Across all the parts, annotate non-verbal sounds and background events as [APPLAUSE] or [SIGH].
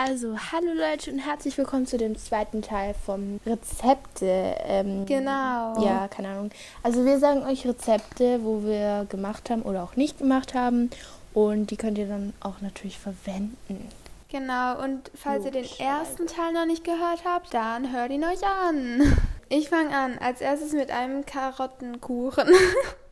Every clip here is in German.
Also, hallo Leute und herzlich willkommen zu dem zweiten Teil vom Rezepte. Ähm, Genau. Ja, keine Ahnung. Also, wir sagen euch Rezepte, wo wir gemacht haben oder auch nicht gemacht haben. Und die könnt ihr dann auch natürlich verwenden. Genau, und falls ihr den ersten Teil noch nicht gehört habt, dann hört ihn euch an. Ich fange an, als erstes mit einem Karottenkuchen. [LAUGHS]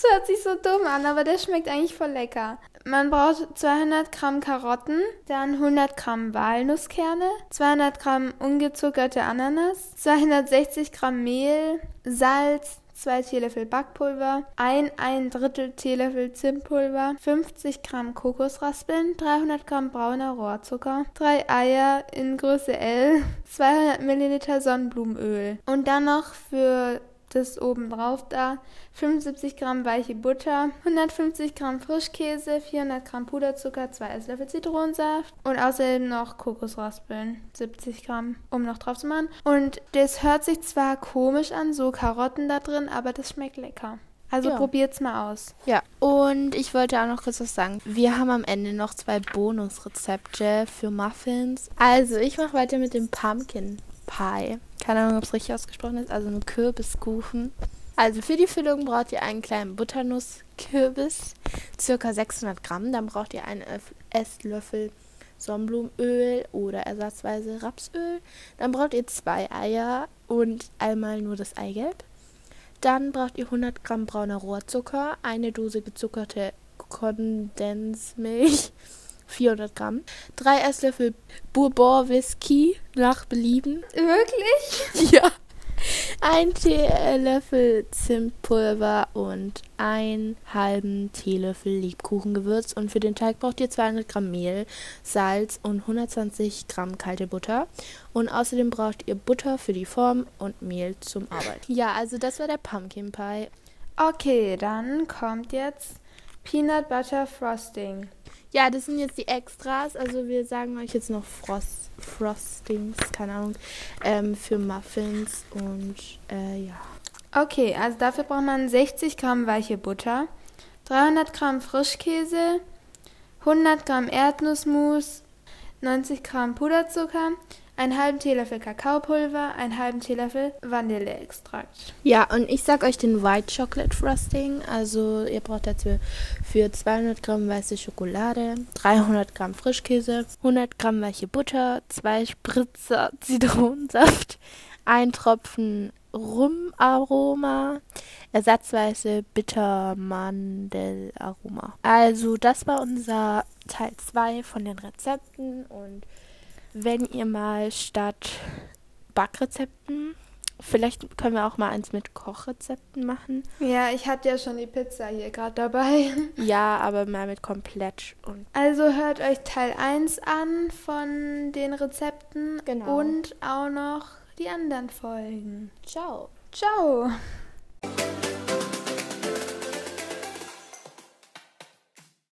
Das hört sich so dumm an, aber der schmeckt eigentlich voll lecker. Man braucht 200 Gramm Karotten, dann 100 Gramm Walnusskerne, 200 Gramm ungezuckerte Ananas, 260 Gramm Mehl, Salz, 2 Teelöffel Backpulver, ein ein Drittel Teelöffel Zimtpulver, 50 Gramm Kokosraspeln, 300 Gramm brauner Rohrzucker, 3 Eier in Größe L, 200 Milliliter Sonnenblumenöl und dann noch für das oben drauf da 75 Gramm weiche Butter, 150 Gramm Frischkäse, 400 Gramm Puderzucker, 2 Esslöffel Zitronensaft und außerdem noch Kokosraspeln, 70 Gramm, um noch drauf zu machen. Und das hört sich zwar komisch an, so Karotten da drin, aber das schmeckt lecker. Also Ja. probiert's mal aus. Ja, und ich wollte auch noch kurz was sagen. Wir haben am Ende noch zwei Bonusrezepte für Muffins. Also, ich mache weiter mit dem Pumpkin Pie. Keine Ahnung, ob es richtig ausgesprochen ist. Also, ein Kürbiskuchen. Also, für die Füllung braucht ihr einen kleinen Butternusskürbis, circa 600 Gramm. Dann braucht ihr einen Öff- Esslöffel Sonnenblumenöl oder ersatzweise Rapsöl. Dann braucht ihr zwei Eier und einmal nur das Eigelb. Dann braucht ihr 100 Gramm brauner Rohrzucker, eine Dose gezuckerte Kondensmilch, 400 Gramm, drei Esslöffel Bourbon Whisky nach Belieben, Wirklich? [LAUGHS] ja, ein Teelöffel Zimtpulver und einen halben Teelöffel Lebkuchengewürz. Und für den Teig braucht ihr 200 Gramm Mehl, Salz und 120 Gramm kalte Butter. Und außerdem braucht ihr Butter für die Form und Mehl zum Arbeiten. Ja, also das war der Pumpkin Pie. Okay, dann kommt jetzt Peanut Butter Frosting. Ja, das sind jetzt die Extras. Also wir sagen euch jetzt noch Frost, Frostings, keine Ahnung, ähm, für Muffins und äh, ja. Okay, also dafür braucht man 60 Gramm weiche Butter, 300 Gramm Frischkäse, 100 Gramm Erdnussmus, 90 Gramm Puderzucker, einen halben Teelöffel Kakaopulver, einen halben Teelöffel Vanilleextrakt. Ja, und ich sag euch den White Chocolate Frosting. Also ihr braucht dazu für 200 Gramm weiße Schokolade, 300 Gramm Frischkäse, 100 Gramm weiche Butter, zwei Spritzer [LAUGHS] Zitronensaft, ein Tropfen Rumaroma, ersatzweise Bittermandelaroma. Also das war unser Teil 2 von den Rezepten und wenn ihr mal statt Backrezepten Vielleicht können wir auch mal eins mit Kochrezepten machen. Ja, ich hatte ja schon die Pizza hier gerade dabei. [LAUGHS] Ja, aber mal mit komplett und Also hört euch Teil 1 an von den Rezepten Genau. und auch noch die anderen Folgen. ciao. Ciao!